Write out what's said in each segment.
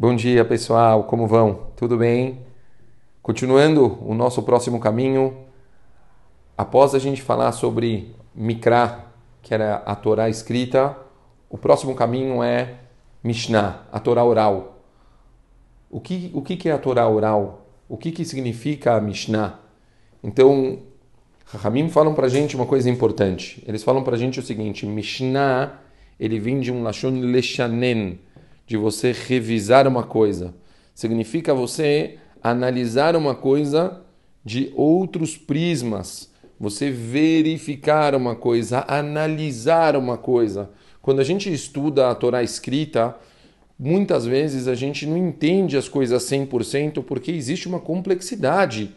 Bom dia, pessoal. Como vão? Tudo bem? Continuando o nosso próximo caminho, após a gente falar sobre Mikra, que era a Torá escrita, o próximo caminho é Mishnah, a Torá oral. O que, o que é a Torá oral? O que, que significa a Mishnah? Então, Rahamim falam para gente uma coisa importante. Eles falam para gente o seguinte: Mishnah, ele vem de um Lashon Leshanen, de você revisar uma coisa. Significa você analisar uma coisa de outros prismas, você verificar uma coisa, analisar uma coisa. Quando a gente estuda a Torá escrita, muitas vezes a gente não entende as coisas 100% porque existe uma complexidade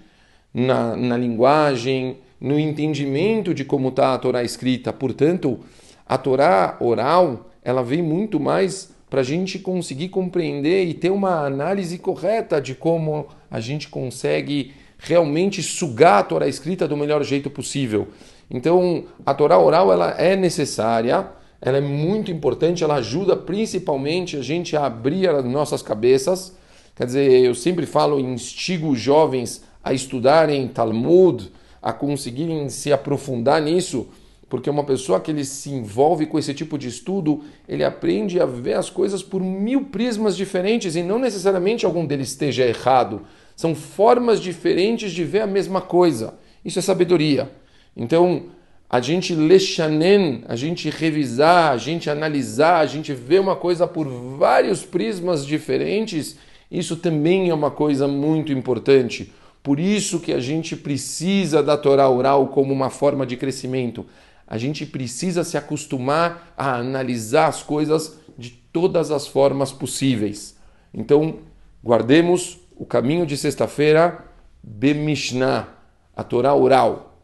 na, na linguagem, no entendimento de como está a Torá escrita. Portanto, a Torá oral ela vem muito mais para a gente conseguir compreender e ter uma análise correta de como a gente consegue realmente sugar a Torá escrita do melhor jeito possível. Então, a Torá oral ela é necessária, ela é muito importante, ela ajuda principalmente a gente a abrir as nossas cabeças. Quer dizer, eu sempre falo, instigo jovens a estudarem Talmud, a conseguirem se aprofundar nisso, porque uma pessoa que ele se envolve com esse tipo de estudo, ele aprende a ver as coisas por mil prismas diferentes e não necessariamente algum deles esteja errado. São formas diferentes de ver a mesma coisa. Isso é sabedoria. Então, a gente lechanen, a gente revisar, a gente analisar, a gente ver uma coisa por vários prismas diferentes, isso também é uma coisa muito importante. Por isso que a gente precisa da Torá oral como uma forma de crescimento a gente precisa se acostumar a analisar as coisas de todas as formas possíveis. Então, guardemos o caminho de sexta-feira, Bemishnah, a Torá oral.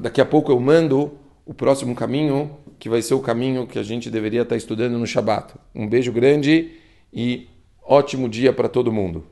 Daqui a pouco eu mando o próximo caminho, que vai ser o caminho que a gente deveria estar estudando no Shabat. Um beijo grande e ótimo dia para todo mundo.